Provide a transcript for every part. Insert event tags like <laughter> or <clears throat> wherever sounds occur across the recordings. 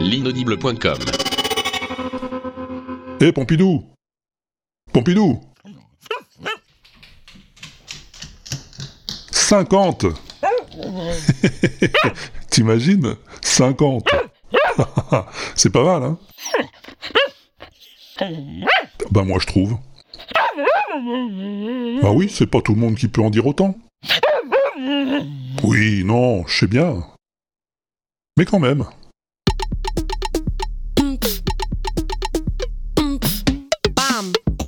L'inaudible.com Hé Pompidou! Pompidou! 50 <laughs> T'imagines? 50 <laughs> C'est pas mal, hein? Bah moi je trouve. Bah oui, c'est pas tout le monde qui peut en dire autant. Oui, non, je sais bien. Mais quand même.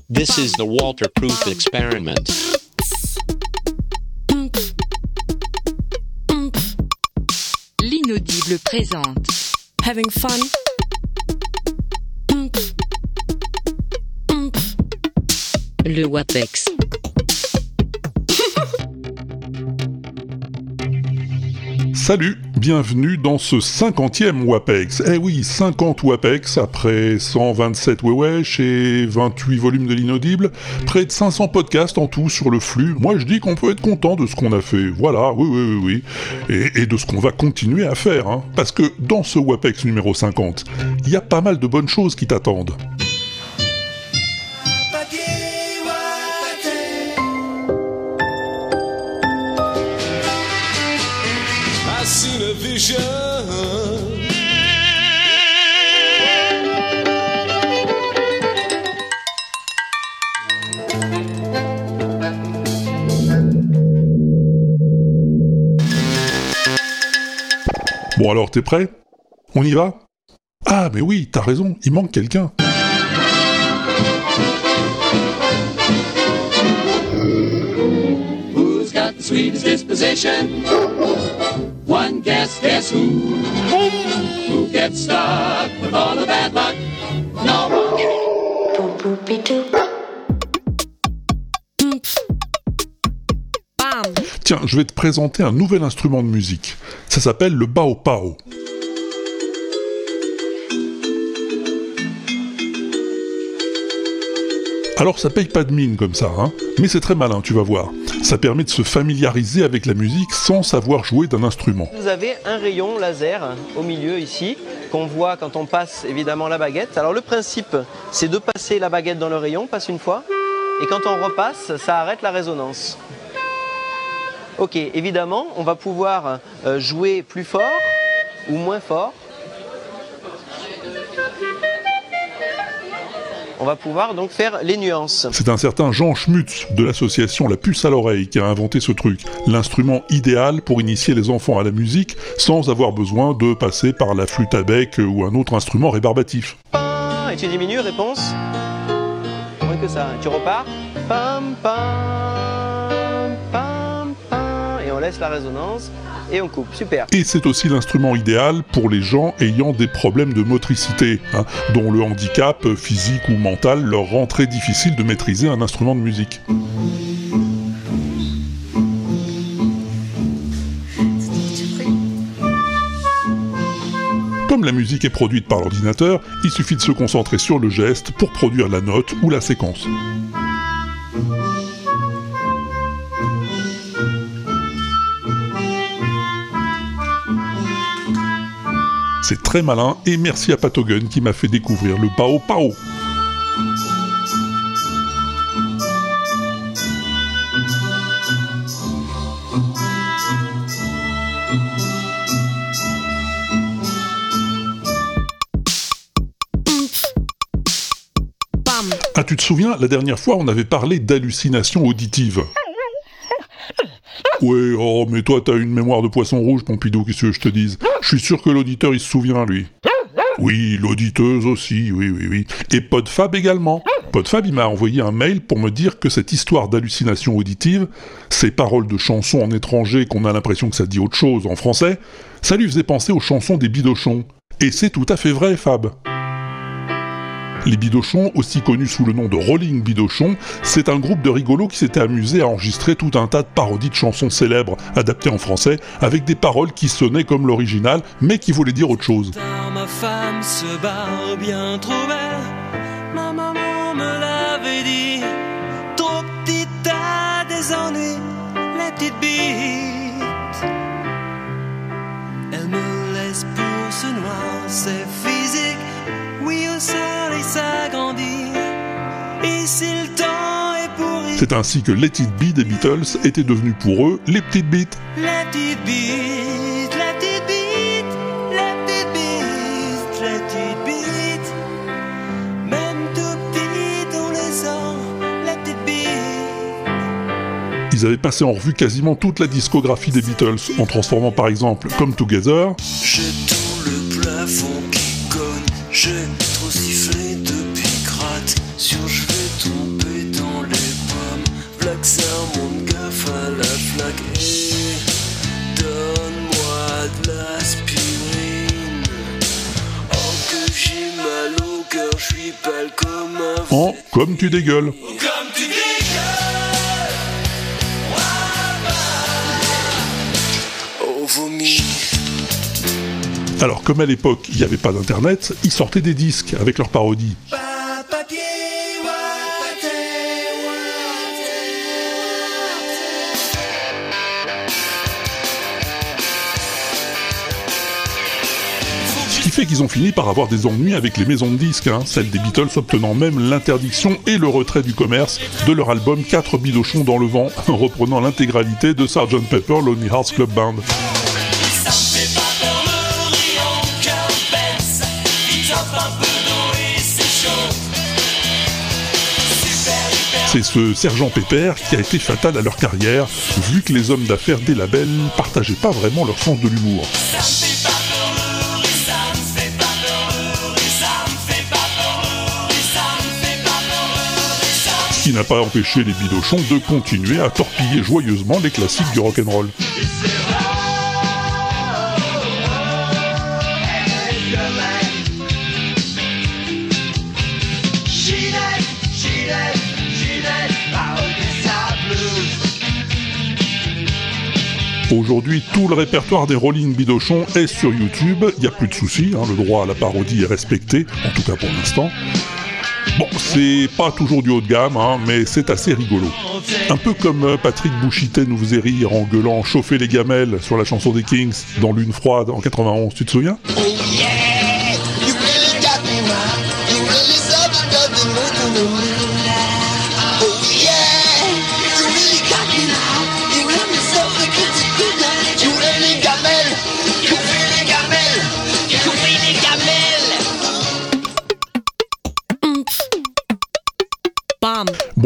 This is the Walter Proof experiment. L'inaudible présente. Having fun? Le WAPEX. Salut, bienvenue dans ce 50e WAPEX. Eh oui, 50 WAPEX après 127 Wewesh et 28 volumes de l'inaudible, près de 500 podcasts en tout sur le flux. Moi je dis qu'on peut être content de ce qu'on a fait, voilà, oui, oui, oui, oui. Et, de ce qu'on va continuer à faire, hein. Parce que dans ce WAPEX numéro 50, il y a pas mal de bonnes choses qui t'attendent. Bon alors, t'es prêt? On y va? Ah mais oui, t'as raison, il manque quelqu'un. One guess, guess who? Who gets stuck with all the bad luck? No! Tiens, je vais te présenter un nouvel instrument de musique. Ça s'appelle le bao pao. Alors ça paye pas de mine comme ça, hein, mais c'est très malin, tu vas voir. Ça permet de se familiariser avec la musique sans savoir jouer d'un instrument. Vous avez un rayon laser au milieu ici qu'on voit quand on passe évidemment la baguette. Alors le principe c'est de passer la baguette dans le rayon, passe une fois, et quand on repasse, ça arrête la résonance. Ok, évidemment, on va pouvoir euh, jouer plus fort ou moins fort. On va pouvoir donc faire les nuances. C'est un certain Jean Schmutz de l'association La Puce à l'oreille qui a inventé ce truc. L'instrument idéal pour initier les enfants à la musique sans avoir besoin de passer par la flûte à bec ou un autre instrument rébarbatif. Et tu diminues, réponse Moins que ça. Tu repars. Pam, pam, pam, pam. Et on laisse la résonance et on coupe. Super. Et c'est aussi l'instrument idéal pour les gens ayant des problèmes de motricité, hein, dont le handicap physique ou mental leur rend très difficile de maîtriser un instrument de musique. Comme la musique est produite par l'ordinateur, il suffit de se concentrer sur le geste pour produire la note ou la séquence. C'est très malin et merci à Patogun qui m'a fait découvrir le Pao Pao. Ah, tu te souviens, la dernière fois, on avait parlé d'hallucination auditive. Ouais, oh, mais toi, t'as une mémoire de poisson rouge, Pompidou, qu'est-ce que je te dise? Je suis sûr que l'auditeur, il se souvient, lui. Oui, l'auditeuse aussi, oui, oui, oui. Et Podfab également. Podfab, il m'a envoyé un mail pour me dire que cette histoire d'hallucination auditive, ces paroles de chansons en étranger qu'on a l'impression que ça dit autre chose en français, ça lui faisait penser aux chansons des bidochons. Et c'est tout à fait vrai, Fab. Les Bidochons, aussi connus sous le nom de Rolling Bidochon, c'est un groupe de rigolos qui s'était amusé à enregistrer tout un tas de parodies de chansons célèbres adaptées en français, avec des paroles qui sonnaient comme l'original, mais qui voulaient dire autre chose. Oui, au soleil s'agrandir. Et si le temps est pourri, C'est ainsi que Let It Be des Beatles était devenu pour eux les petites bites. la petite bite, la petite bite, la petite bite, la petite bite. Même tout petit, on les sent, la petite bite. Ils avaient passé en revue quasiment toute la discographie des Beatles, en transformant par exemple Come Together, en Comme tu dégueules. Comme tu vomi. Alors comme à l'époque il n'y avait pas d'internet, ils sortaient des disques avec leurs parodies. Fait qu'ils ont fini par avoir des ennuis avec les maisons de disques, hein, celles des Beatles obtenant même l'interdiction et le retrait du commerce de leur album 4 bidochons dans le vent, <laughs> reprenant l'intégralité de Sgt Pepper Lonely Hearts Club Band. C'est ce sergent Pépère qui a été fatal à leur carrière, vu que les hommes d'affaires des labels partageaient pas vraiment leur sens de l'humour. Ce qui n'a pas empêché les bidochons de continuer à torpiller joyeusement les classiques du rock'n'roll. Aujourd'hui, tout le répertoire des Rolling Bidochons est sur YouTube, il n'y a plus de soucis, hein, le droit à la parodie est respecté, en tout cas pour l'instant. Bon, c'est pas toujours du haut de gamme, hein, mais c'est assez rigolo. Un peu comme euh, Patrick Bouchité nous faisait rire en gueulant chauffer les gamelles sur la chanson des Kings dans Lune froide en 91, tu te souviens? Really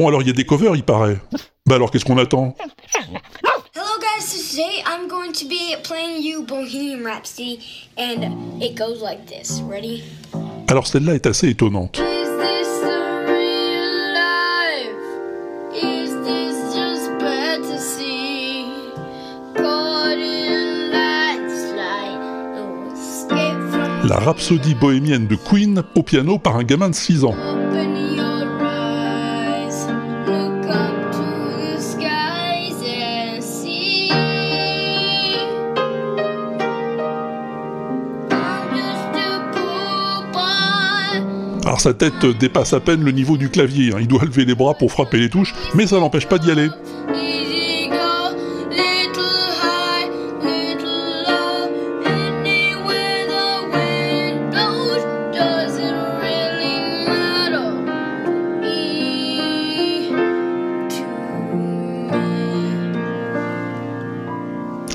Bon alors il y a des covers il paraît. Bah alors qu'est-ce qu'on attend? Hello guys, so today I'm going to be playing you Bohemian Rhapsody and it goes like this. Ready? Alors celle-là est assez étonnante. Is this the real life? Is this just bad to see? Caught in landslide, no escape from La rhapsodie bohémienne de Queen au piano par un gamin de 6 ans. Alors sa tête dépasse à peine le niveau du clavier, hein. il doit lever les bras pour frapper les touches, mais ça l'empêche pas d'y aller.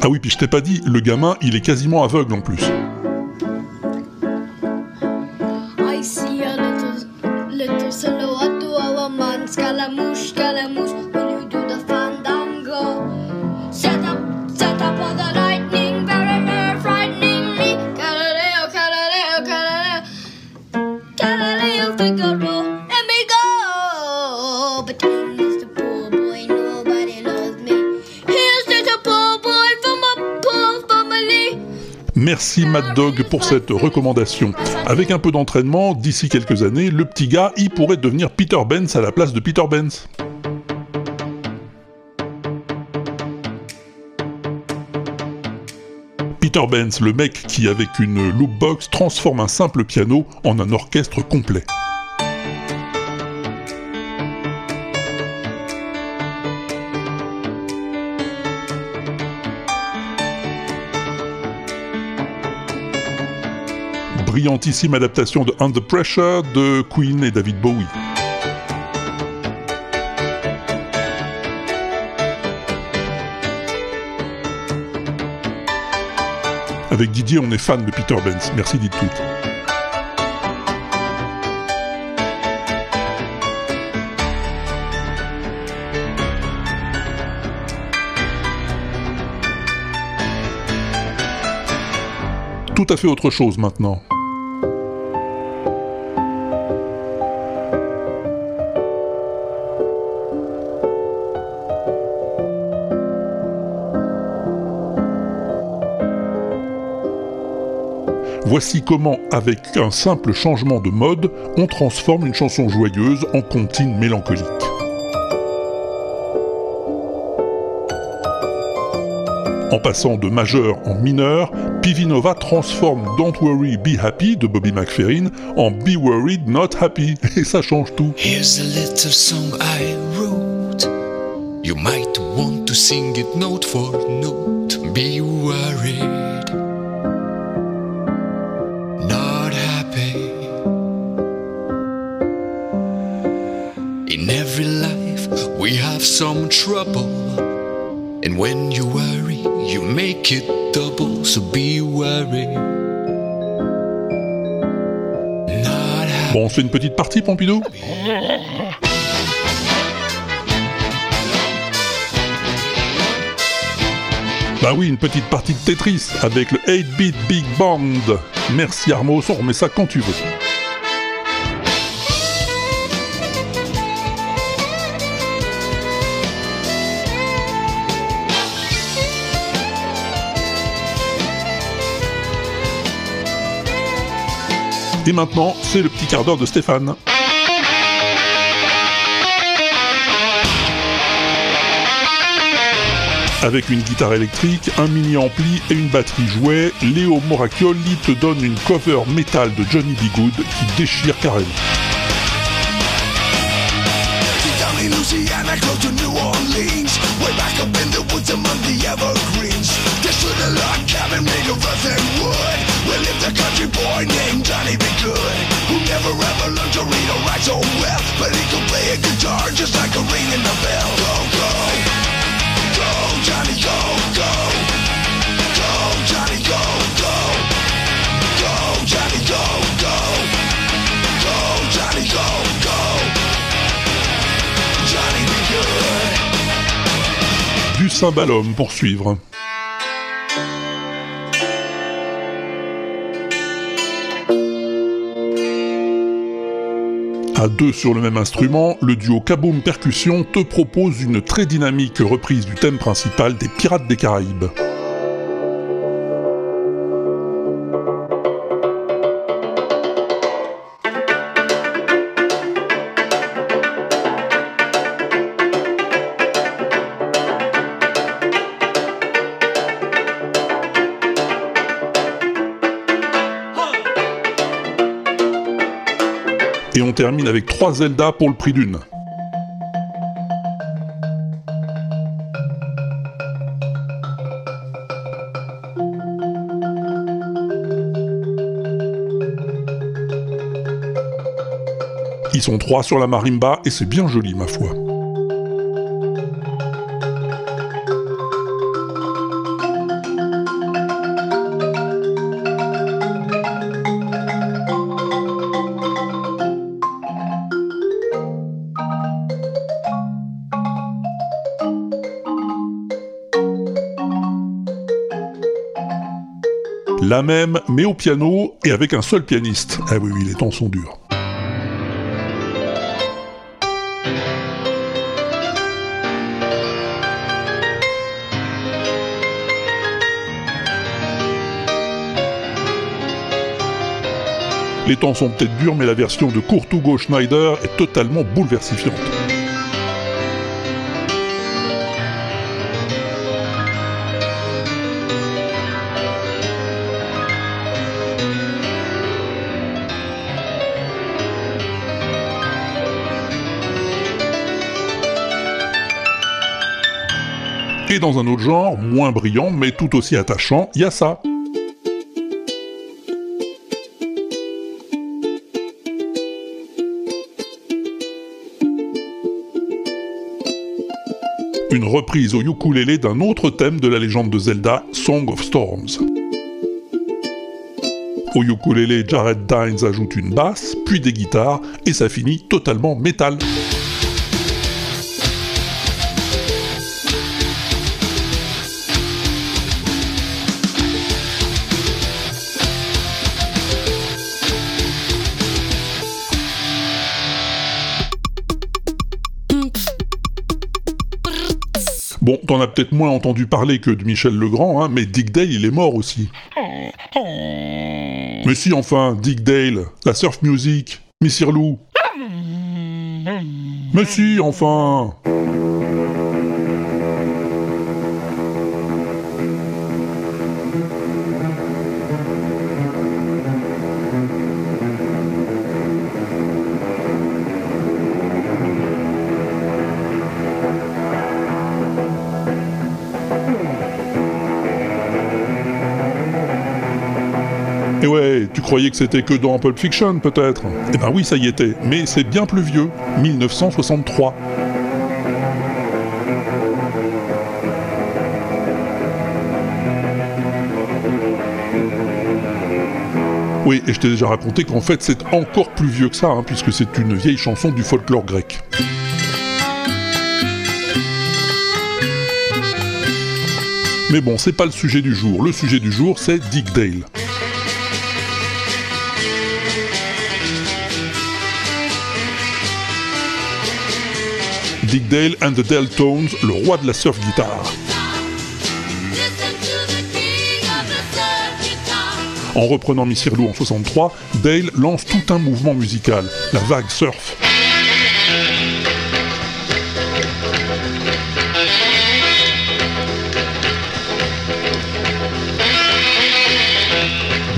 Ah oui, puis je t'ai pas dit, le gamin, il est quasiment aveugle en plus. Pour cette recommandation. Avec un peu d'entraînement, d'ici quelques années, le petit gars, il pourrait devenir Peter Benz à la place de Peter Benz. Peter Benz, le mec qui, avec une loopbox, transforme un simple piano en un orchestre complet. Brillantissime adaptation de Under Pressure de Queen et David Bowie. Avec Didier, on est fan de Peter Benz. Merci dites tout. Tout à fait autre chose maintenant. Voici comment, avec un simple changement de mode, on transforme une chanson joyeuse en comptine mélancolique. En passant de majeur en mineur, Pivinova transforme Don't Worry Be Happy de Bobby McFerrin en Be Worried Not Happy, <laughs> et ça change tout. Here's a little song I wrote. You might want to sing it note trouble. And when you worry, you make it double. So be worried. Not happy. Bon, fait une petite partie, Pompidou? Bah oui, une petite partie de Tetris avec le 8-bit Big Band. Merci Armos, on remet ça quand tu veux. Et maintenant, c'est le petit quart d'heure de Stéphane. Avec une guitare électrique, un mini ampli et une batterie jouet, Léo Moracchioli te donne une cover métal de Johnny B. Qui déchire carrément. A country boy named Johnny B. Good. Who never ever learned to read or write so well. But he could play a guitar just like a ring in the bell. Go, go. Go, Johnny, go, go. Go, go. Du cymbalum pour. À deux sur le même instrument, le duo Kaboom Percussion te propose une très dynamique reprise du thème principal des Pirates des Caraïbes. Avec trois Zelda pour le prix d'une. Ils sont trois sur la marimba et c'est bien joli ma foi. Même, mais au piano et avec un seul pianiste. Ah oui, oui, les temps sont durs. Les temps sont peut-être durs, mais la version de Kurt Schneider est totalement bouleversifiante. Et dans un autre genre, moins brillant, mais tout aussi attachant, il y a ça. Une reprise au ukulélé d'un autre thème de la légende de Zelda, Song of Storms. Au ukulélé, Jared Dines ajoute une basse, puis des guitares, et ça finit totalement métal. Bon, t'en as peut-être moins entendu parler que de Michel Legrand, hein, mais Dick Dale, il est mort aussi. Mais si, enfin, Dick Dale, la surf music, Missir Lou. Mais si, enfin tu croyais que c'était que dans Pulp Fiction, peut-être Eh ben oui, ça y était, mais c'est bien plus vieux, 1963. Oui, et je t'ai déjà raconté qu'en fait c'est encore plus vieux que ça, hein, puisque c'est une vieille chanson du folklore grec. Mais bon, c'est pas le sujet du jour. Le sujet du jour, c'est Dick Dale. Dick Dale and the Deltones, le roi de la surf guitare. En reprenant Missir Lou en 63, Dale lance tout un mouvement musical, la vague surf.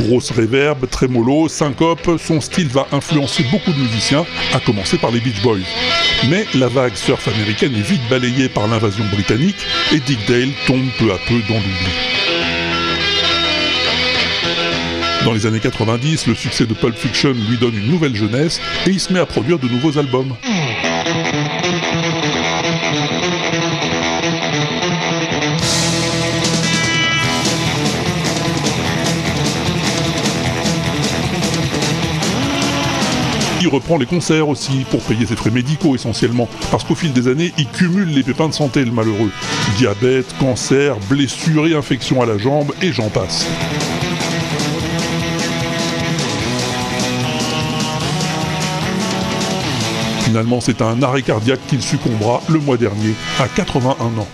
Grosse réverb, trémolo, syncope, son style va influencer beaucoup de musiciens, à commencer par les Beach Boys. Mais la vague surf américaine est vite balayée par l'invasion britannique et Dick Dale tombe peu à peu dans l'oubli. Dans les années 90, le succès de Pulp Fiction lui donne une nouvelle jeunesse et il se met à produire de nouveaux albums. Reprend les concerts aussi, pour payer ses frais médicaux essentiellement, parce qu'au fil des années, il cumule les pépins de santé, le malheureux. Diabète, cancer, blessures et infections à la jambe, et j'en passe. Finalement, c'est à un arrêt cardiaque qu'il succombera le mois dernier, à 81 ans.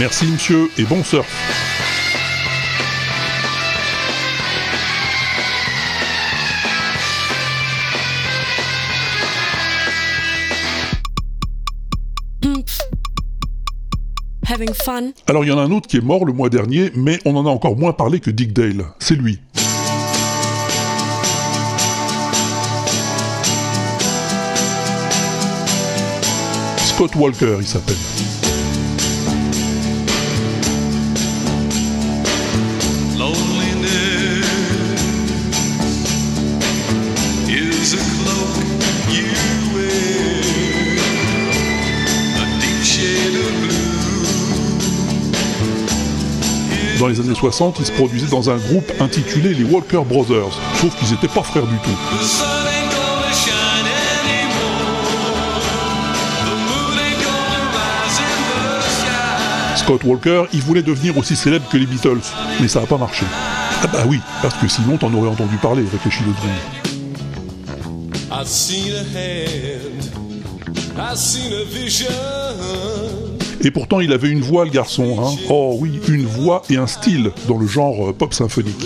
Merci monsieur et bon surf. Having fun. Alors il y en a un autre qui est mort le mois dernier, mais on en a encore moins parlé que Dick Dale. C'est lui. Scott Walker, il s'appelle. Dans les années 60, il se produisait dans un groupe intitulé les Walker Brothers, sauf qu'ils n'étaient pas frères du tout. Scott Walker, il voulait devenir aussi célèbre que les Beatles, mais ça n'a pas marché. Ah bah oui, parce que sinon t'en aurais entendu parler, réfléchis deux secondes. I've seen a hand, I've seen a vision. Et pourtant il avait une voix le garçon, hein. Oh oui, une voix et un style dans le genre euh, pop symphonique.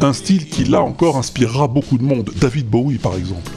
Un style qui là encore inspirera beaucoup de monde, David Bowie par exemple.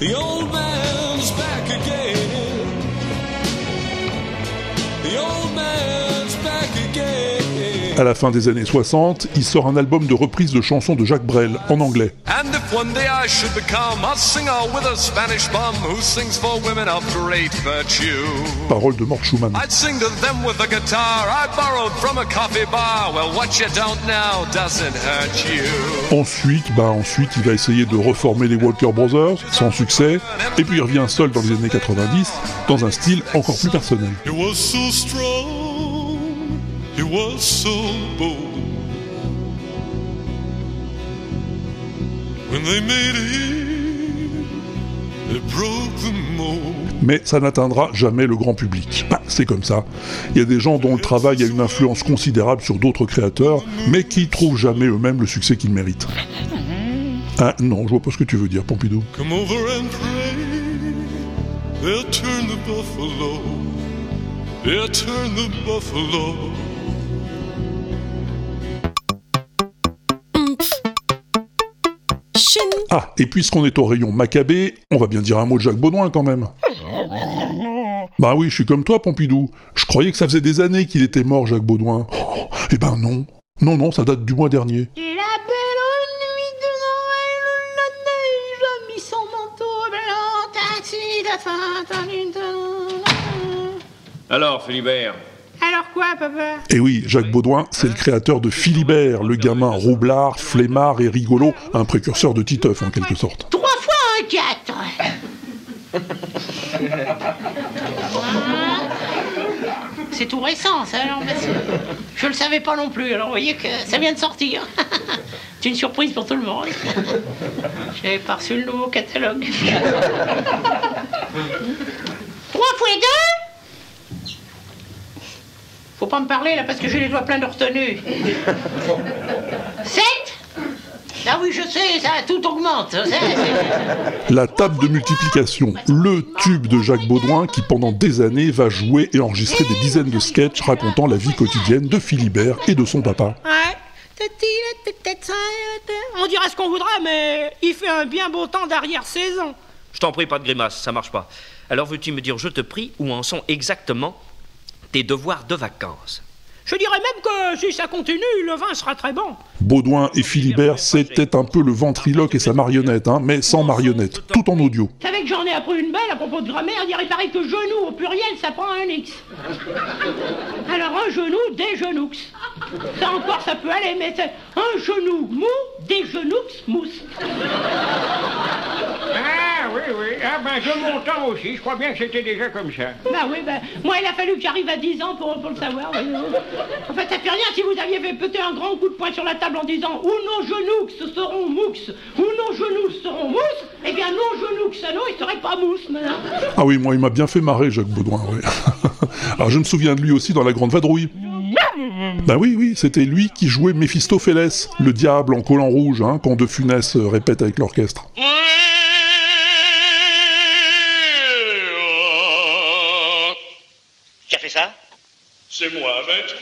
À la fin des années 60, il sort un album de reprise de chansons de Jacques Brel en anglais. And if one day I should become a singer with a Spanish bum who sings for women of great virtue, Paroles de Mort Schumann. I'd sing to them with a guitar I borrowed from a coffee bar. Well, what you don't know doesn't hurt you. Ensuite, bah ensuite, il va essayer de reformer les Walker Brothers, sans succès, et puis il revient seul dans les années 90, dans un style encore plus personnel. He was so strong, was so bold. When they made broke the mold. Mais ça n'atteindra jamais le grand public. Bah, c'est comme ça. Il y a des gens dont le travail a une influence considérable sur d'autres créateurs, mais qui trouvent jamais eux-mêmes le succès qu'ils méritent. Ah non, je vois pas ce que tu veux dire, Pompidou. Come over and pray. They'll turn the buffalo. They'll turn the buffalo. Ah, et puisqu'on est au rayon Maccabée, on va bien dire un mot de Jacques Baudouin quand même. Bah oui, je suis comme toi, Pompidou. Je croyais que ça faisait des années qu'il était mort, Jacques Baudouin. Oh, eh ben non. Non, non, ça date du mois dernier. Et la belle nuit de Noël, la neige a mis son manteau blanc, Alors, Philibert Alors quoi, papa? Et oui, Jacques Baudouin, c'est le créateur de Philibert, le gamin roublard, flemmard et rigolo, un précurseur de Titeuf en quelque sorte. Trois fois un quatre C'est tout récent, ça, alors, monsieur. Je le savais pas non plus, alors vous voyez que ça vient de sortir. <laughs> C'est une surprise pour tout le monde. J'avais pas reçu le nouveau catalogue. Trois fois deux Faut pas me parler là parce que j'ai les doigts pleins de retenue. <laughs> Sept Ah oui, je sais, ça tout augmente. ça, c'est- <laughs> La table de multiplication, le tube de Jacques Baudouin qui pendant des années va jouer et enregistrer des dizaines de sketchs racontant la vie quotidienne de Philibert et de son papa. Ouais. On dira ce qu'on voudra, mais il fait un bien beau temps d'arrière-saison. Je t'en prie, pas de grimace, ça marche pas. Alors veux-tu me dire, je te prie, où en sont exactement devoirs de vacances Je dirais même que si ça continue, le vin sera très bon. Baudouin et Philibert, c'était un peu le ventriloque et sa marionnette, hein, mais sans marionnette, tout en audio. Vous savez que j'en ai appris une belle à propos de grammaire, il pareil que genou au pluriel, ça prend un X. Alors un genou, des genoux. Ça encore, ça peut aller, mais c'est un genou mou, des genoux mousse. Ah oui, oui. Ah ben de mon temps aussi, je crois bien que c'était déjà comme ça. Bah oui, bah, moi il a fallu que j'arrive à 10 ans pour, pour le savoir. oui, oui. En fait, ça fait rien si vous aviez fait péter un grand coup de poing sur la table en disant ou nos genoux seront moux, ou nos genoux seront mousse, eh bien nos genoux sano, ils seraient pas mousse maintenant. Ah oui, moi il m'a bien fait marrer Jacques Baudouin, ouais. <laughs> Alors je me souviens de lui aussi dans La Grande Vadrouille. Bah oui, oui, c'était lui qui jouait Méphistophélès, le diable en collant rouge, hein, quand De Funès euh, répète avec l'orchestre. Qui a fait ça? C'est moi, maître.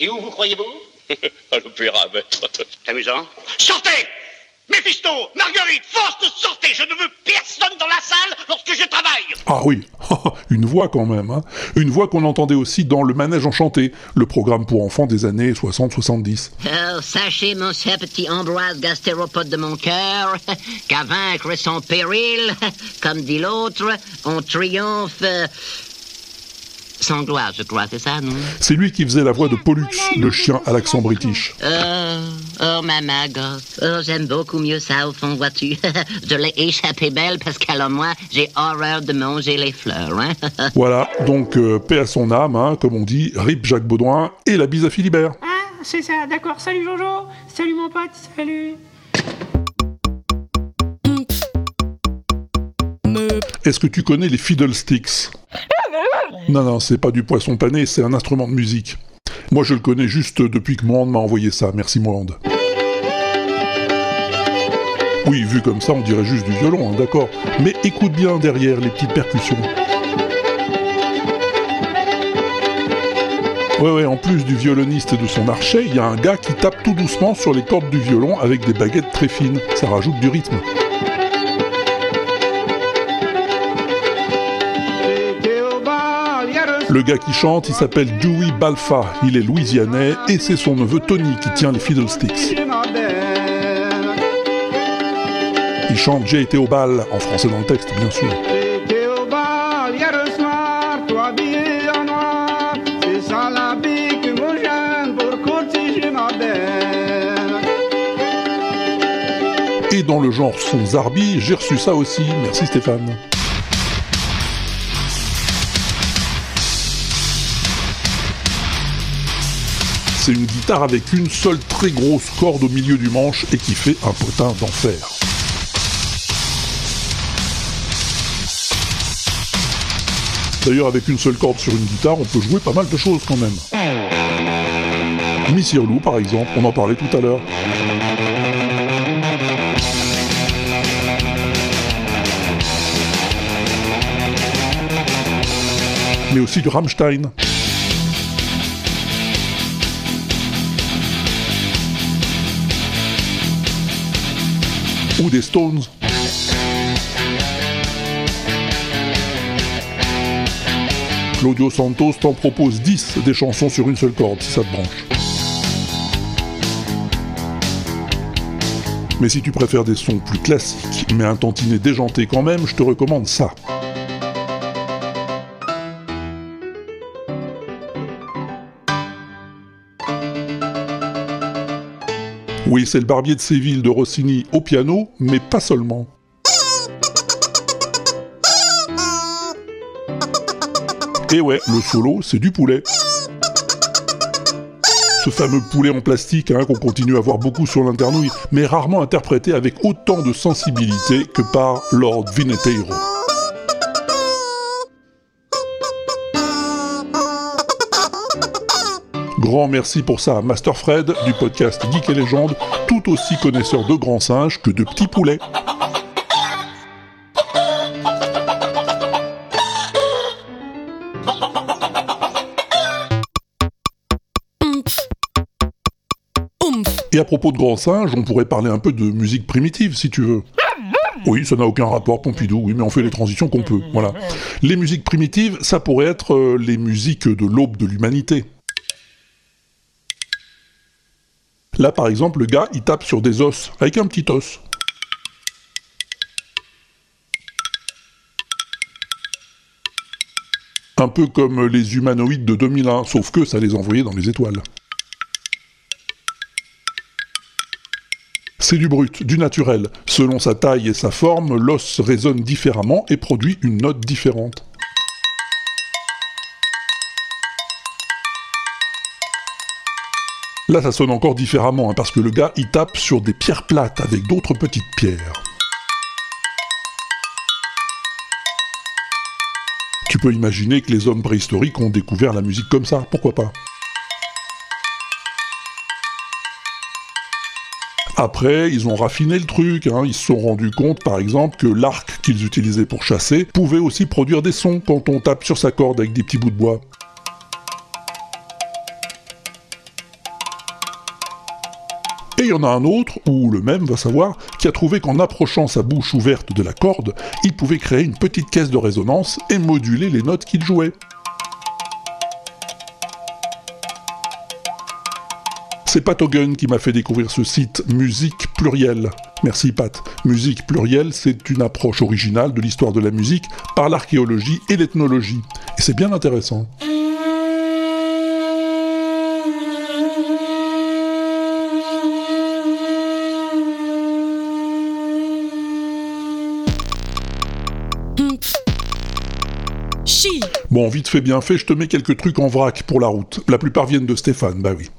Et où vous croyez-vous? <laughs> À l'opéra, maître. C'est amusant. Sortez Méphisto Marguerite Faust, sortez Je ne veux personne dans la salle lorsque je travaille Ah oui, <laughs> une voix quand même, hein. Une voix qu'on entendait aussi dans Le Manège Enchanté, le programme pour enfants des années 60-70. Oh, sachez, mon cher petit Ambroise gastéropode de mon cœur, <laughs> qu'à vaincre son péril, comme dit l'autre, on triomphe euh, sans gloire, je crois, c'est ça, non C'est lui qui faisait la voix de Pollux, le chien à l'accent british. Oh, oh, ma Magos. Oh, j'aime beaucoup mieux ça, au fond, vois-tu. <laughs> je l'ai échappé belle parce qu'alors moi, j'ai horreur de manger les fleurs, hein. <laughs> Voilà, donc euh, paix à son âme, hein, comme on dit, rip Jacques Baudouin et la bise à Philibert. Ah, c'est ça, d'accord. Salut Jojo, salut mon pote, salut. Est-ce que tu connais les fiddlesticks <laughs> Non, non, c'est pas du poisson pané, c'est un instrument de musique. Moi, je le connais juste depuis que Moand m'a envoyé ça. Merci, Moand. Oui, vu comme ça, on dirait juste du violon, hein, d'accord. Mais écoute bien derrière les petites percussions. Ouais, ouais, en plus du violoniste et de son archet, il y a un gars qui tape tout doucement sur les cordes du violon avec des baguettes très fines. Ça rajoute du rythme. Le gars qui chante, il s'appelle Dewey Balfa, il est louisianais et c'est son neveu Tony qui tient les Fiddlesticks. Il chante J'ai été au bal, en français dans le texte bien sûr. Et dans le genre son zarbi, j'ai reçu ça aussi. Merci Stéphane. C'est une guitare avec une seule très grosse corde au milieu du manche et qui fait un potin d'enfer. D'ailleurs, avec une seule corde sur une guitare, on peut jouer pas mal de choses quand même. Miss Irlou, par exemple, on en parlait tout à l'heure. Mais aussi du Rammstein. Ou des Stones. Claudio Santos t'en propose 10 des chansons sur une seule corde, si ça te branche. Mais si tu préfères des sons plus classiques, mais un tantinet déjanté quand même, je te recommande ça. Oui, c'est le barbier de Séville de Rossini au piano, mais pas seulement. Et ouais, le solo, c'est du poulet. Ce fameux poulet en plastique hein, qu'on continue à voir beaucoup sur l'internouille, mais rarement interprété avec autant de sensibilité que par Lord Vineteiro. Grand merci pour ça à Master Fred du podcast Geek et Légende, tout aussi connaisseur de grands singes que de petits poulets. Et à propos de grands singes, on pourrait parler un peu de musique primitive si tu veux. Oui, ça n'a aucun rapport, Pompidou, oui, mais on fait les transitions qu'on peut, voilà. Les musiques primitives, ça pourrait être euh, les musiques de l'aube de l'humanité. Là, par exemple, le gars, il tape sur des os, avec un petit os. Un peu comme les humanoïdes de 2001, sauf que ça les envoyait dans les étoiles. C'est du brut, du naturel. Selon sa taille et sa forme, l'os résonne différemment et produit une note différente. Là, ça sonne encore différemment, hein, parce que le gars, il tape sur des pierres plates avec d'autres petites pierres. Tu peux imaginer que les hommes préhistoriques ont découvert la musique comme ça, pourquoi pas? Après, ils ont raffiné le truc, hein. ils se sont rendus compte par exemple que l'arc qu'ils utilisaient pour chasser pouvait aussi produire des sons quand on tape sur sa corde avec des petits bouts de bois. Il y en a un autre, ou le même va savoir, qui a trouvé qu'en approchant sa bouche ouverte de la corde, il pouvait créer une petite caisse de résonance et moduler les notes qu'il jouait. C'est Pat Hogan qui m'a fait découvrir ce site Musique Plurielle. Merci Pat. Musique Plurielle, c'est une approche originale de l'histoire de la musique par l'archéologie et l'ethnologie. Et c'est bien intéressant. Bon, vite fait, bien fait, je te mets quelques trucs en vrac pour la route. La plupart viennent de Stéphane, bah oui.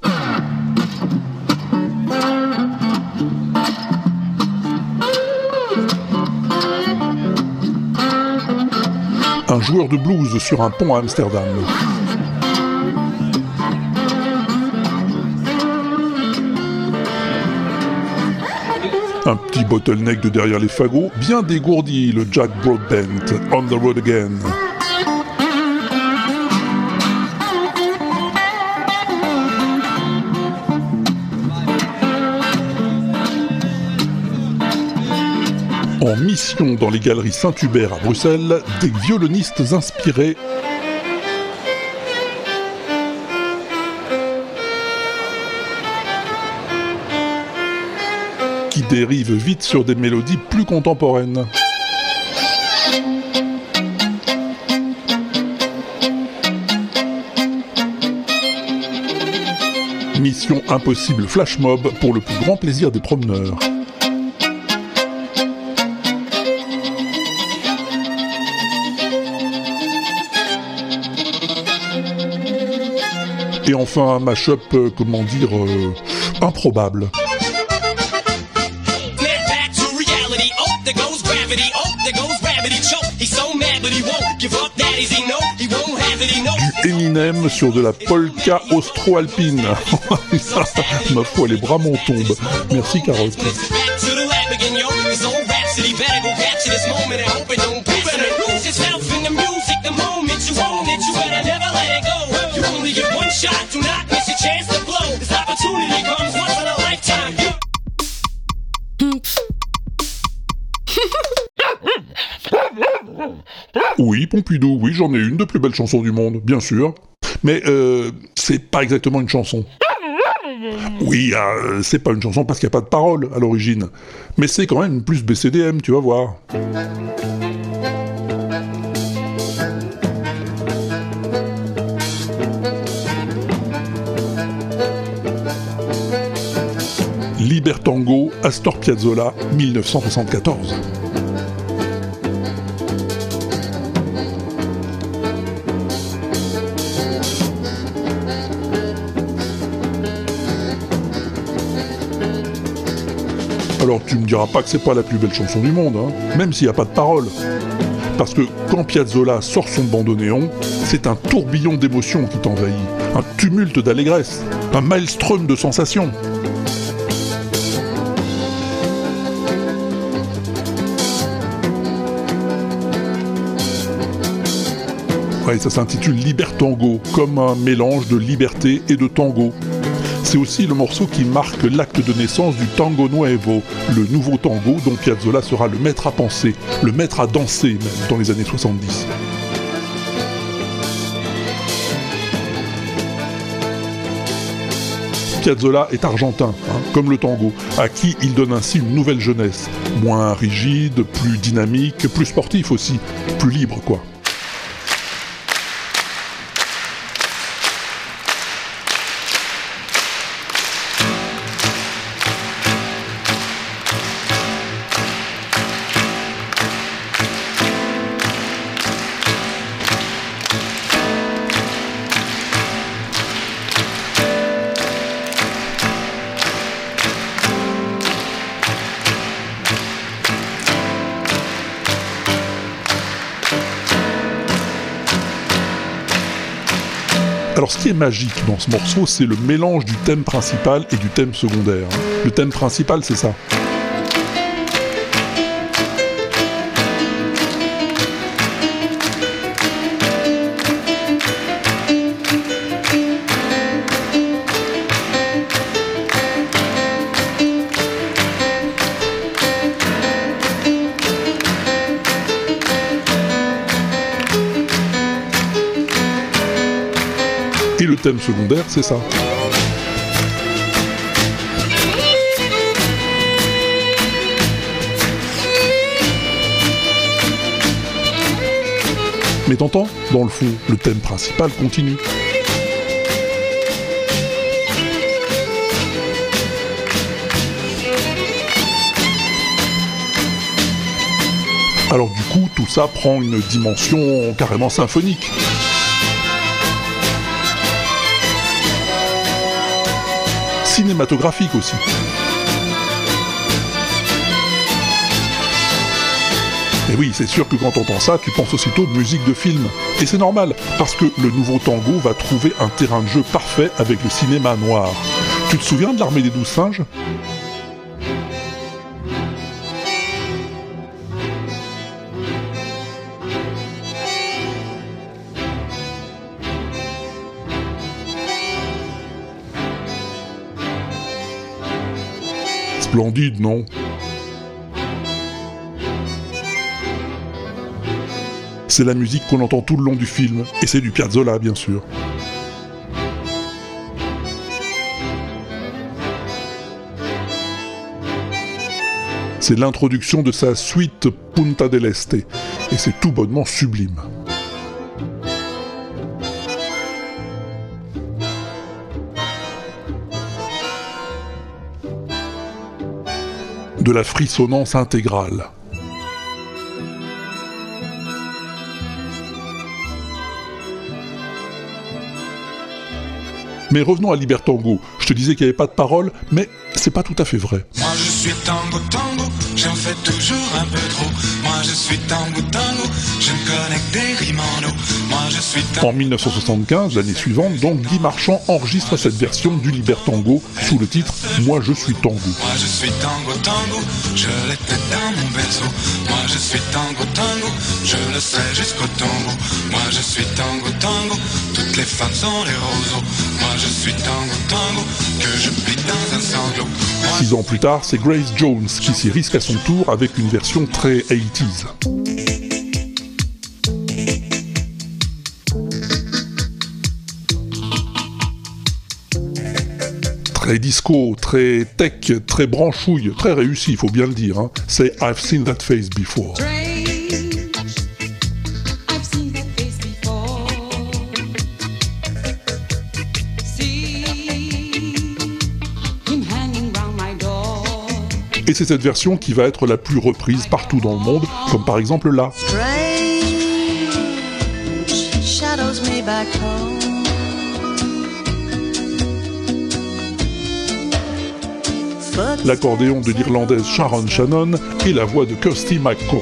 Un joueur de blues sur un pont à Amsterdam. Un petit bottleneck de derrière les fagots, bien dégourdi, le Jack Broadbent, on the road again. mission dans les galeries Saint-Hubert à Bruxelles des violonistes inspirés qui dérivent vite sur des mélodies plus contemporaines. Mission impossible flash mob pour le plus grand plaisir des promeneurs. Et enfin un mashup, euh, comment dire, euh, improbable. Du Eminem sur de la polka austro-alpine. <laughs> Ma foi, les bras m'en tombent. Merci Carotte. Pompidou, oui, j'en ai une de plus belles chansons du monde, bien sûr. Mais euh, c'est pas exactement une chanson. Oui, euh, c'est pas une chanson parce qu'il n'y a pas de parole à l'origine. Mais c'est quand même plus BCDM, tu vas voir. Libertango, Astor Piazzolla, 1974. Alors tu me diras pas que c'est pas la plus belle chanson du monde, hein, même s'il n'y a pas de parole. Parce que quand Piazzolla sort son bandoneon, c'est un tourbillon d'émotions qui t'envahit, un tumulte d'allégresse, un maelstrom de sensations. Ouais, ça s'intitule Libertango, comme un mélange de liberté et de tango. C'est aussi le morceau qui marque l'acte de naissance du tango nuevo, le nouveau tango dont Piazzolla sera le maître à penser, le maître à danser même dans les années 70. Piazzolla est argentin, hein, comme le tango, à qui il donne ainsi une nouvelle jeunesse, moins rigide, plus dynamique, plus sportif aussi, plus libre quoi. Dans ce morceau, c'est le mélange du thème principal et du thème secondaire. Le thème principal, c'est ça. Thème secondaire, c'est ça. Mais t'entends? Dans le fond, le thème principal continue. Alors du coup, tout ça prend une dimension carrément symphonique. Cinématographique aussi. Et oui, c'est sûr que quand t'entends ça, tu penses aussitôt de musique de film. Et c'est normal, parce que le nouveau tango va trouver un terrain de jeu parfait avec le cinéma noir. Tu te souviens de l'armée des douze singes? C'est la musique qu'on entend tout le long du film, et c'est du Piazzolla, bien sûr. C'est l'introduction de sa suite Punta del Este, et c'est tout bonnement sublime. De la frissonnance intégrale. Mais revenons à Libertango. Je te disais qu'il n'y avait pas de parole, mais c'est pas tout à fait vrai. Moi je suis tango tango, j'en fais toujours un peu trop. Moi je suis tango tango, je ne connais que des rimes en eau. Moi je suis tango. En 1975, l'année suivante, donc Guy Marchand enregistre cette version du Libertango sous le titre Moi je suis tango. Moi je suis tango tango, je l'étais dans mon berceau. Moi je suis tango tango, je le serai jusqu'au tombeau. Moi je suis tango tango, toutes les femmes sont des roseaux. Je suis tango tango, que je plie dans un sanglot. Six ans plus tard, c'est Grace Jones qui s'y risque à son tour avec une version très 80s. Très disco, très tech, très branchouille, très réussi, il faut bien le dire. hein. C'est I've seen that face before. Et c'est cette version qui va être la plus reprise partout dans le monde, comme par exemple là. L'accordéon de l'Irlandaise Sharon Shannon et la voix de Kirsty McCall.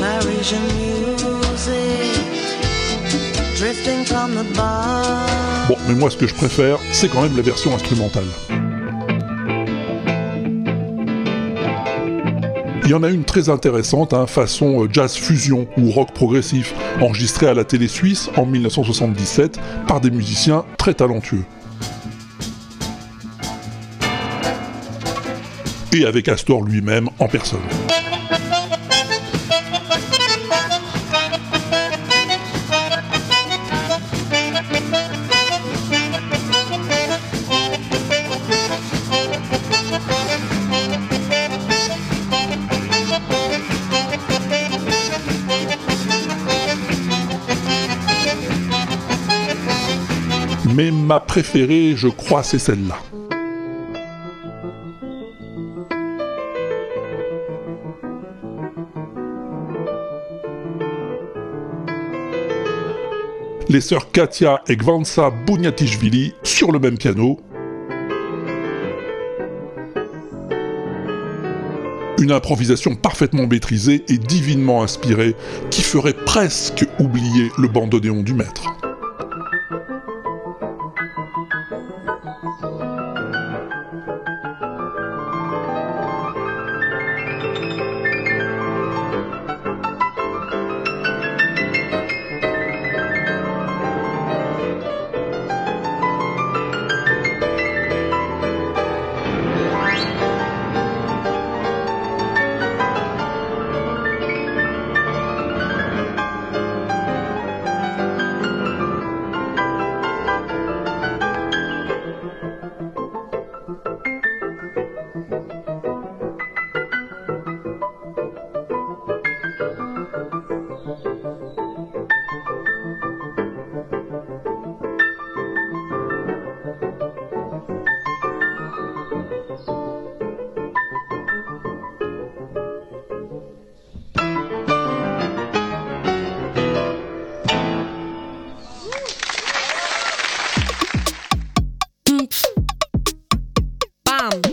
Parisian music Bon, mais moi ce que je préfère, c'est quand même la version instrumentale. Il y en a une très intéressante, hein, façon euh, jazz fusion ou rock progressif, enregistrée à la télé suisse en 1977 par des musiciens très talentueux. Et avec Astor lui-même en personne. Mais ma préférée, je crois, c'est celle-là. Les sœurs Katia et Gvansa Bouniatishvili sur le même piano. Une improvisation parfaitement maîtrisée et divinement inspirée qui ferait presque oublier le bandoneon du maître.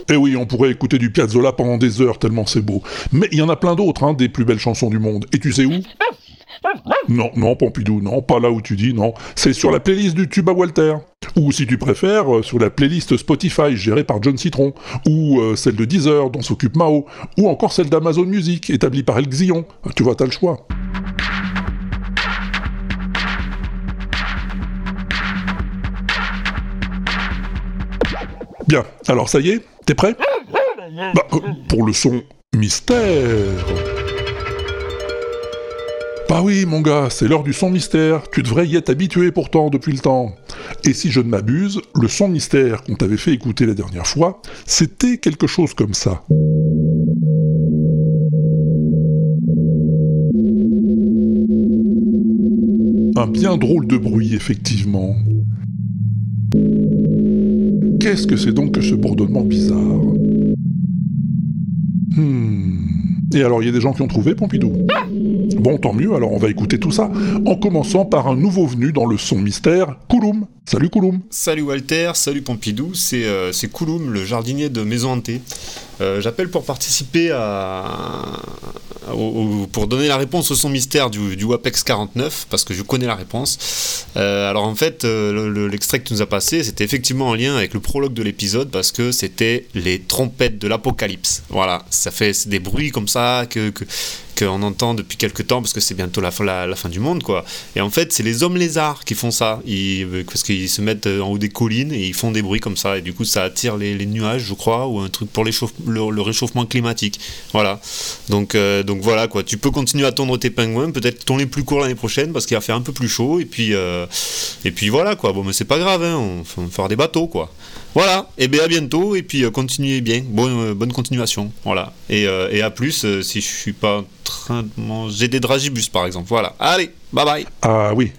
Eh oui, on pourrait écouter du Piazzolla pendant des heures tellement c'est beau. Mais il y en a plein d'autres, hein, des plus belles chansons du monde. Et tu sais où? Non, non, Pompidou, non, pas là où tu dis, non. C'est sur la playlist du Tuba Walter. Ou si tu préfères, euh, sur la playlist Spotify gérée par John Citron. Ou euh, celle de Deezer dont s'occupe Mao. Ou encore celle d'Amazon Music établie par El Xillon. Tu vois, t'as le choix. Bien, alors ça y est, t'es prêt? Bah, Pour le son mystère. Bah oui, mon gars, c'est l'heure du son mystère. Tu devrais y être habitué pourtant depuis le temps. Et si je ne m'abuse, le son mystère qu'on t'avait fait écouter la dernière fois, c'était quelque chose comme ça. Un bien drôle de bruit, effectivement. Qu'est-ce que c'est donc que ce bourdonnement bizarre? Hmm. Et alors, il y a des gens qui ont trouvé Pompidou? Bon, tant mieux, alors on va écouter tout ça, en commençant par un nouveau venu dans le son mystère, Kouloum. Salut Kouloum Salut Walter, salut Pompidou, c'est euh, Kouloum, le jardinier de Maison Hantée. Euh, J'appelle pour participer à, pour donner la réponse au son mystère du, du WAPEX 49, parce que je connais la réponse. Euh, alors en fait, euh, le- le- l'extrait que tu nous as passé, c'était effectivement en lien avec le prologue de l'épisode, parce que c'était les trompettes de l'apocalypse. Voilà, ça fait des bruits comme ça que qu'on entend depuis quelques temps parce que c'est bientôt la fin, du monde quoi. Et en fait c'est les hommes lézards qui font ça, ils, parce qu'ils se mettent en haut des collines et ils font des bruits comme ça et du coup ça attire les, nuages je crois ou un truc pour le, réchauffement climatique. Voilà. Donc, euh, donc voilà quoi, tu peux continuer à tondre tes pingouins, peut-être les plus court l'année prochaine parce qu'il va faire un peu plus chaud et puis, euh, et puis voilà quoi, bon mais c'est pas grave, hein, on, on faire des bateaux quoi. Voilà, et bien à bientôt, et puis euh, continuez bien, bonne, euh, bonne continuation, voilà. Et, euh, et à plus si je suis pas en train de manger des dragibus par exemple, voilà. Allez, bye bye Ah oui.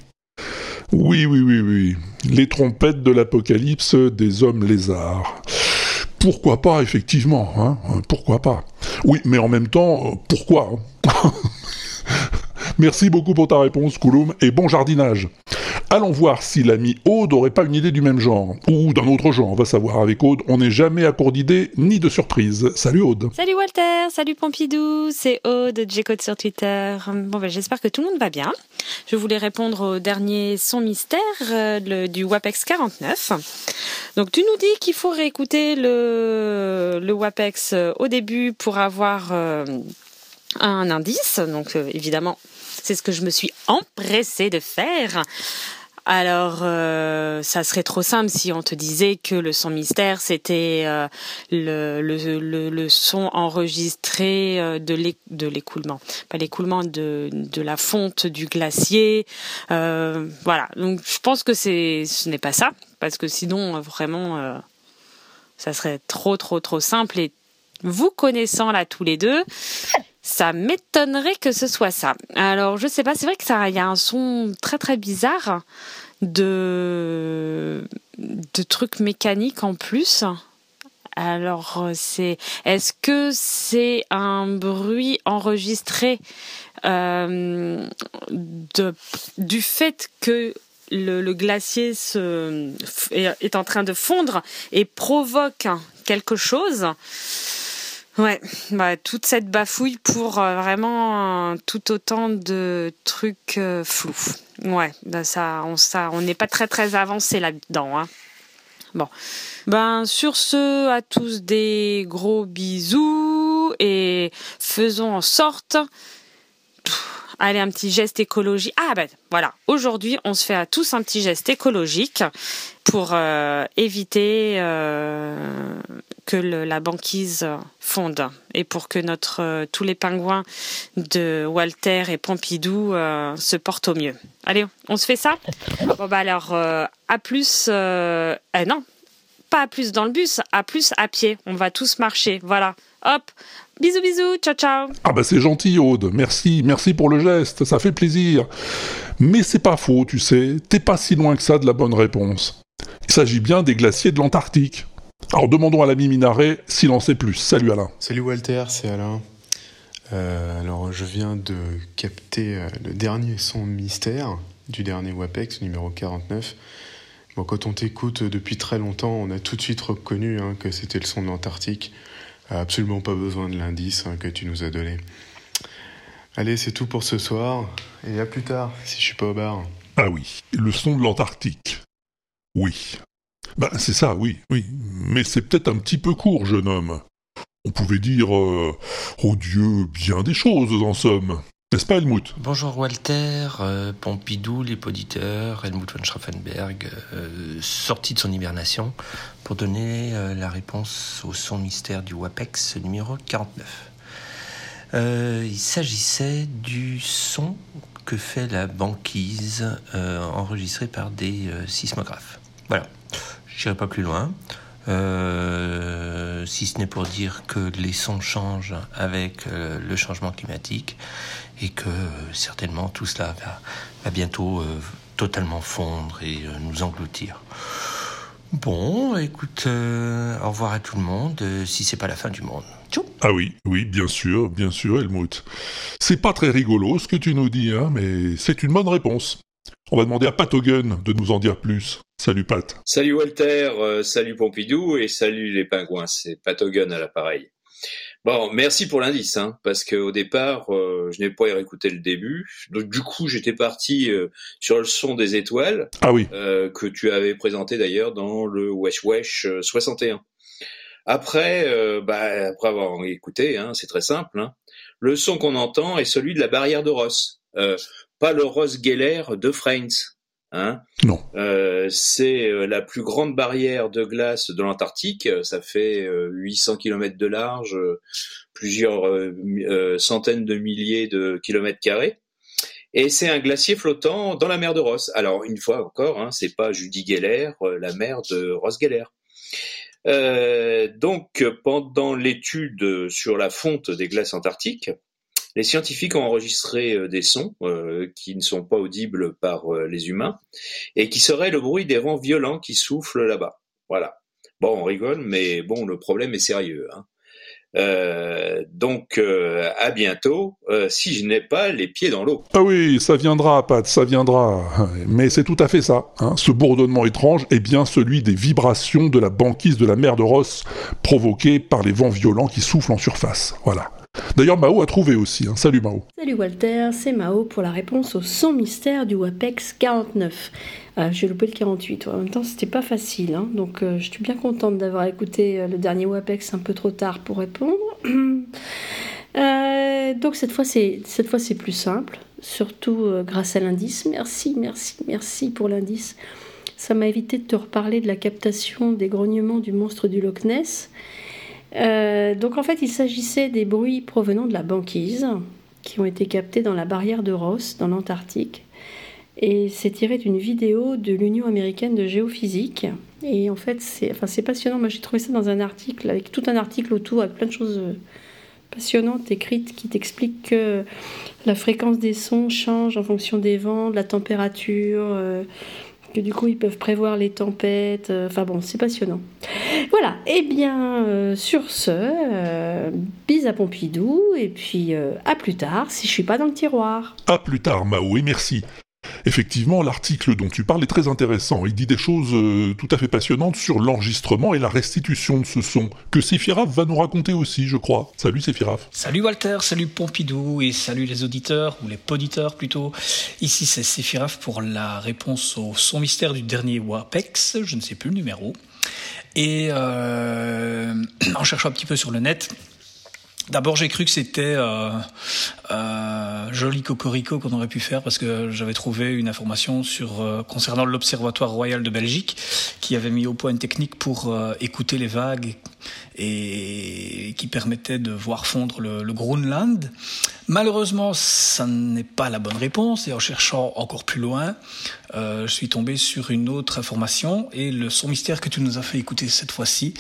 Oui, oui, oui, oui. Les trompettes de l'apocalypse des hommes lézards. Pourquoi pas, effectivement, hein Pourquoi pas Oui, mais en même temps, pourquoi hein <laughs> Merci beaucoup pour ta réponse, Kouloum, et bon jardinage. Allons voir si l'ami Aude aurait pas une idée du même genre, ou d'un autre genre, on va savoir. Avec Aude, on n'est jamais à court d'idées ni de surprises. Salut Aude Salut Walter, salut Pompidou, c'est Aude, J-Code sur Twitter. Bon, ben, j'espère que tout le monde va bien. Je voulais répondre au dernier son mystère euh, du WAPEX 49. Donc, tu nous dis qu'il faut réécouter le, WAPEX euh, au début pour avoir euh, un indice. Donc, évidemment, c'est ce que je me suis empressée de faire. Alors, euh, ça serait trop simple si on te disait que le son mystère, c'était euh, le, son enregistré euh, de l'é- de l'écoulement, pas l'écoulement de, la fonte du glacier. Euh, voilà, donc je pense que ce n'est pas ça, parce que sinon, vraiment, ça serait trop, trop, trop simple. Et vous connaissant là tous les deux, ça m'étonnerait que ce soit ça. Alors, je sais pas, c'est vrai que ça, y a un son très très bizarre de de trucs mécaniques en plus. Alors, c'est est-ce que c'est un bruit enregistré euh, de, du fait que le, glacier se, est en train de fondre et provoque quelque chose? Ouais, bah, toute cette bafouille pour euh, vraiment tout autant de trucs euh, flous. Ouais, bah, ça, on ça, on n'est pas très très avancé là-dedans. Hein. Bon, ben sur ce, à tous des gros bisous et faisons en sorte. Allez, un petit geste écologique. Ah ben voilà, aujourd'hui on se fait à tous un petit geste écologique pour euh, éviter euh, que la banquise fonde et pour que notre euh, tous les pingouins de Walter et Pompidou se portent au mieux. Allez, on se fait ça? Bon bah alors à plus. eh non, pas à plus dans le bus, à plus à pied. On va tous marcher. Voilà. Hop. Bisous bisous. Ciao ciao. Ah bah c'est gentil Aude, merci, merci pour le geste, ça fait plaisir. Mais c'est pas faux, tu sais, t'es pas si loin que ça de la bonne réponse. Il s'agit bien des glaciers de l'Antarctique. Alors demandons à l'ami Minaret s'il en sait plus. Salut Alain. Salut Walter, c'est Alain. Euh, alors je viens de capter euh, le dernier son mystère du dernier WAPEX, numéro 49. Bon, quand on t'écoute depuis très longtemps, on a tout de suite reconnu hein, que c'était le son de l'Antarctique. Absolument pas besoin de l'indice hein, que tu nous as donné. Allez, c'est tout pour ce soir, et à plus tard, si je suis pas au bar. Ah oui, le son de l'Antarctique. Oui. Ben c'est ça, oui, oui. Mais c'est peut-être un petit peu court, jeune homme. On pouvait dire, euh, oh Dieu, bien des choses en somme. N'est-ce pas Helmut? Bonjour Walter, euh, Pompidou, les poditeurs, Helmut von Schraffenberg, euh, sorti de son hibernation pour donner euh, la réponse au son mystère du WAPEX numéro 49. Euh, il s'agissait du son que fait la banquise enregistrée par des sismographes. Voilà, je n'irai pas plus loin. Si ce n'est pour dire que les sons changent avec le changement climatique et que euh, certainement tout cela va, va bientôt euh, totalement fondre et euh, nous engloutir. Bon, écoute, euh, au revoir à tout le monde, euh, si c'est pas la fin du monde. Ah oui, oui, bien sûr, bien sûr, Helmut. C'est pas très rigolo ce que tu nous dis, hein, mais c'est une bonne réponse. On va demander à Pat Hogan de nous en dire plus. Salut Pat. Salut Walter, euh, salut Pompidou et salut les pingouins, c'est Patogun à l'appareil. Bon, merci pour l'indice, hein, parce qu'au départ, euh, je n'ai pas réécouté le début. Donc du coup, j'étais parti euh, sur le son des étoiles, Ah oui. euh, que tu avais présenté d'ailleurs dans le Wesh Wesh euh, 61. Après, euh, bah, après avoir écouté, hein, c'est très simple. hein, le son qu'on entend est celui de la barrière de Ross, euh, pas le Ross Geller de Friends. Hein Non. Euh, c'est euh, la plus grande barrière de glace de l'Antarctique. Euh, Ça fait euh, 800 km de large, euh, plusieurs euh, euh, centaines de milliers de kilomètres carrés. Et c'est un glacier flottant dans la mer de Ross. Alors une fois encore, hein, c'est pas Judy Geller, euh, la mer de Ross Geller. Euh, donc pendant l'étude sur la fonte des glaces antarctiques, les scientifiques ont enregistré euh, des sons euh, qui ne sont pas audibles par euh, les humains et qui seraient le bruit des vents violents qui soufflent là-bas. Voilà. Bon, on rigole, mais bon, le problème est sérieux. hein. Donc, à bientôt, si je n'ai pas les pieds dans l'eau. Ah oui, ça viendra, Pat, ça viendra. Mais c'est tout à fait ça. hein. Ce bourdonnement étrange est bien celui des vibrations de la banquise de la mer de Ross, provoquées par les vents violents qui soufflent en surface. Voilà. D'ailleurs, Mao a trouvé aussi. hein. Salut Mao. Salut Walter, c'est Mao pour la réponse au son mystère du WAPEX 49. Euh, J'ai loupé le 48, en même temps c'était pas facile, hein. donc euh, je suis bien contente d'avoir écouté euh, le dernier WAPEX un peu trop tard pour répondre. <clears throat> Donc cette fois c'est plus simple, surtout grâce à l'indice. Merci, merci, merci pour l'indice. Ça m'a évité de te reparler de la captation des grognements du monstre du Loch Ness. Euh, donc en fait, il s'agissait des bruits provenant de la banquise qui ont été captés dans la barrière de Ross, dans l'Antarctique. Et c'est tiré d'une vidéo de l'Union américaine de géophysique. Et en fait, c'est enfin, passionnant. Moi, j'ai trouvé ça dans un article, avec tout un article autour, avec plein de choses euh, passionnantes écrites qui t'expliquent que la fréquence des sons change en fonction des vents, de la température, euh, que du coup, ils peuvent prévoir les tempêtes. euh, Enfin bon, c'est passionnant. Voilà, et bien euh, sur ce, euh, bis à Pompidou, et puis à plus tard si je suis pas dans le tiroir. À plus tard, Mao, et merci. Effectivement, l'article dont tu parles est très intéressant. Il dit des choses euh, tout à fait passionnantes sur l'enregistrement et la restitution de ce son, que Séphiraf va nous raconter aussi, je crois. Salut Séphiraf. Salut Walter, salut Pompidou et salut les auditeurs, ou les poditeurs plutôt. Ici c'est Séphiraf pour la réponse au son mystère du dernier WAPEX, je ne sais plus le numéro. Et euh, <clears throat> en cherchant un petit peu sur le net, D'abord, j'ai cru que c'était euh, euh, joli cocorico qu'on aurait pu faire parce que j'avais trouvé une information sur euh, concernant l'Observatoire royal de Belgique qui avait mis au point une technique pour euh, écouter les vagues et qui permettait de voir fondre le, le Groenland. Malheureusement, ça n'est pas la bonne réponse et en cherchant encore plus loin, euh, je suis tombé sur une autre information et le son mystère que tu nous as fait écouter cette fois-ci,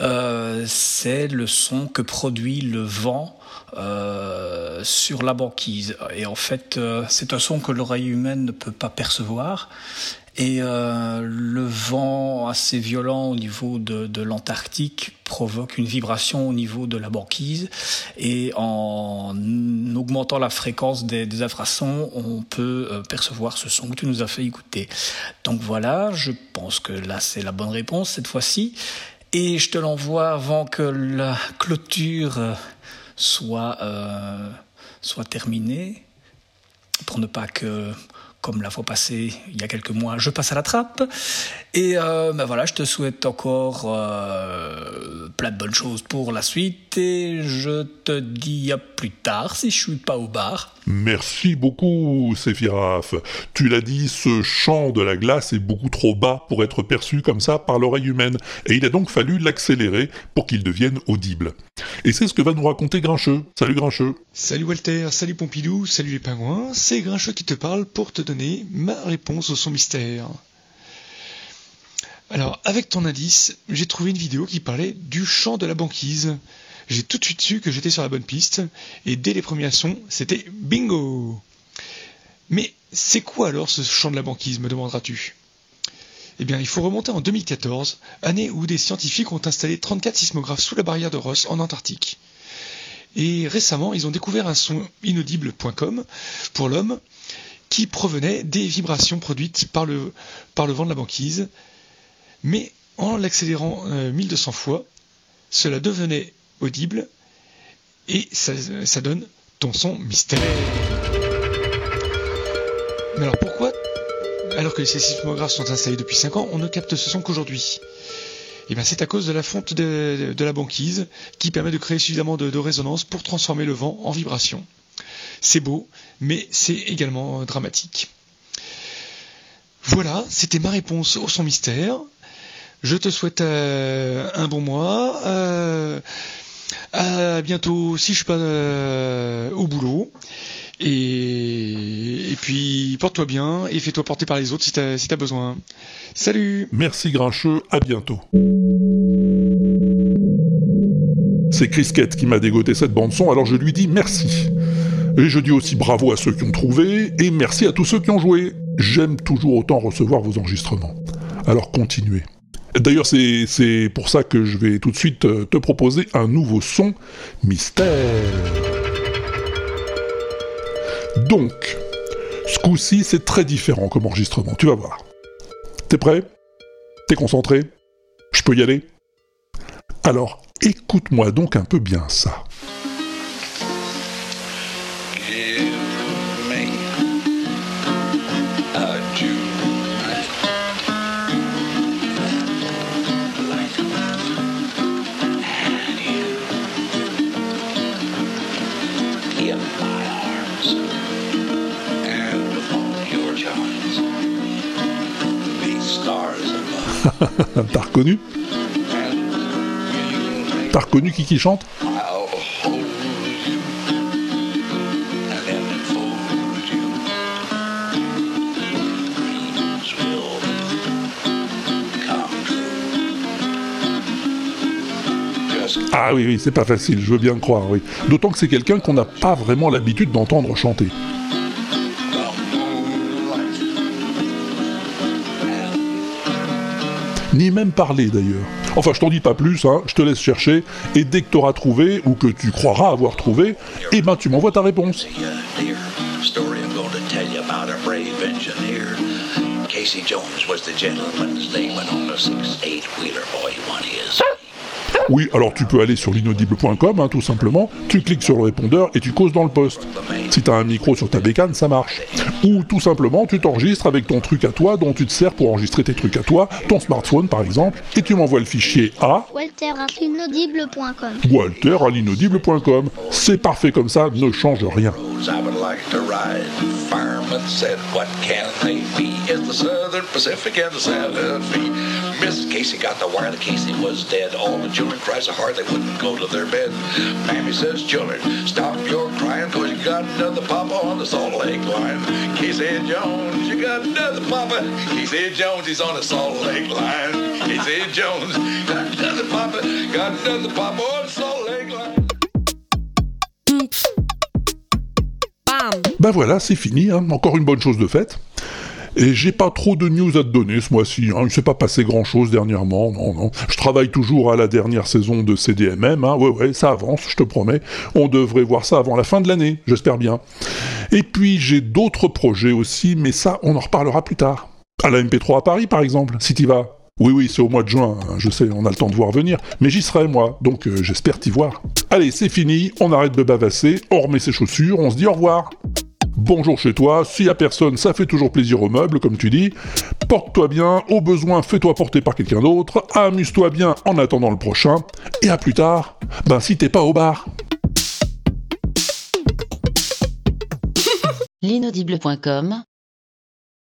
euh, c'est le son que produit le vent euh, sur la banquise. Et en fait, c'est un son que l'oreille humaine ne peut pas percevoir. Et euh, le vent assez violent au niveau de, de l'Antarctique provoque une vibration au niveau de la banquise. Et en augmentant la fréquence des, des infrasons, on peut euh, percevoir ce son que tu nous as fait écouter. Donc voilà, je pense que là c'est la bonne réponse cette fois-ci. Et je te l'envoie avant que la clôture euh, soit, euh, soit terminée, pour ne pas que comme la fois passée, il y a quelques mois, je passe à la trappe. Et euh, ben voilà, je te souhaite encore euh, plein de bonnes choses pour la suite. Et je te dis à plus tard si je suis pas au bar. Merci beaucoup, Séphiraf. Tu l'as dit, ce chant de la glace est beaucoup trop bas pour être perçu comme ça par l'oreille humaine, et il a donc fallu l'accélérer pour qu'il devienne audible. Et c'est ce que va nous raconter Grincheux. Salut Grincheux. Salut Walter, salut Pompidou, salut les pingouins, c'est Grincheux qui te parle pour te donner ma réponse au son mystère. Alors, avec ton indice, j'ai trouvé une vidéo qui parlait du chant de la banquise. J'ai tout de suite su que j'étais sur la bonne piste, et dès les premiers sons, c'était bingo Mais c'est quoi alors ce chant de la banquise, me demanderas-tu? Eh bien, il faut remonter en 2014, année où des scientifiques ont installé 34 sismographes sous la barrière de Ross en Antarctique. Et récemment, ils ont découvert un son inaudible.com pour l'homme qui provenait des vibrations produites par le, par le vent de la banquise. Mais en l'accélérant euh, 1200 fois, cela devenait audible et ça, donne ton son mystère. Mais alors pourquoi, alors que ces sismographes sont installés depuis 5 ans, on ne capte ce son qu'aujourd'hui? Eh bien c'est à cause de la fonte de, la banquise qui permet de créer suffisamment de, résonance pour transformer le vent en vibration. C'est beau, mais c'est également euh, dramatique. Voilà, c'était ma réponse au son mystère. Je te souhaite euh, un bon mois. Euh, à bientôt si je suis pas euh, au boulot. Et, puis porte-toi bien et fais-toi porter par les autres si t'as besoin. Salut Merci Grincheux, à bientôt. C'est Chris Kett qui m'a dégoté cette bande son, alors je lui dis merci. Et je dis aussi bravo à ceux qui ont trouvé, et merci à tous ceux qui ont joué. J'aime toujours autant recevoir vos enregistrements. Alors continuez. D'ailleurs, c'est pour ça que je vais tout de suite euh, te proposer un nouveau son mystère. Donc, ce coup-ci, c'est très différent comme enregistrement, tu vas voir. T'es prêt? T'es concentré? Je peux y aller? Alors, écoute-moi donc un peu bien ça. <laughs> T'as reconnu T'as reconnu qui qui chante Ah oui, oui, c'est pas facile, je veux bien croire, oui. D'autant que c'est quelqu'un qu'on n'a pas vraiment l'habitude d'entendre chanter. Ni même parler d'ailleurs. Enfin, je t'en dis pas plus, hein, je te laisse chercher, et dès que t'auras trouvé, ou que tu croiras avoir trouvé, eh ben tu m'envoies ta réponse. Oui, alors tu peux aller sur l'inaudible.com, hein, tout simplement, tu cliques sur le répondeur et tu causes dans le poste. Si t'as un micro sur ta bécane, ça marche. Ou tout simplement, tu t'enregistres avec ton truc à toi dont tu te sers pour enregistrer tes trucs à toi, ton smartphone par exemple, et tu m'envoies le fichier à Walter à l'inaudible.com. walter à l'inaudible.com. C'est parfait comme ça, ne change rien. Mrs. Casey got the wire that Casey was dead. All the children cried so hard they wouldn't go to their bed. Mammy says, Children, stop your crying, cause you got another papa on the Salt Lake line. Casey Jones, you got another papa. Casey Jones, he's on the Salt Lake line. Casey Jones, got another papa. Got another papa on the Salt Lake line. Ben voilà, c'est fini, hein. encore une bonne chose de faite. Et j'ai pas trop de news à te donner ce mois-ci, hein. il s'est pas passé grand-chose dernièrement, non, non. Je travaille toujours à la dernière saison de CDMM, hein. ouais, ouais, ça avance, je te promets. On devrait voir ça avant la fin de l'année, j'espère bien. Et puis j'ai d'autres projets aussi, mais ça, on en reparlera plus tard. À la MP3 à Paris, par exemple, si t'y vas. Oui, oui, c'est au mois de juin, hein, je sais, on a le temps de voir venir, mais j'y serai, moi, donc euh, j'espère t'y voir. Allez, c'est fini, on arrête de bavasser, on remet ses chaussures, on se dit au revoir. Bonjour chez toi, s'il y a personne, ça fait toujours plaisir aux meubles, comme tu dis. Porte-toi bien, au besoin, fais-toi porter par quelqu'un d'autre, amuse-toi bien en attendant le prochain, et à plus tard, ben si t'es pas au bar.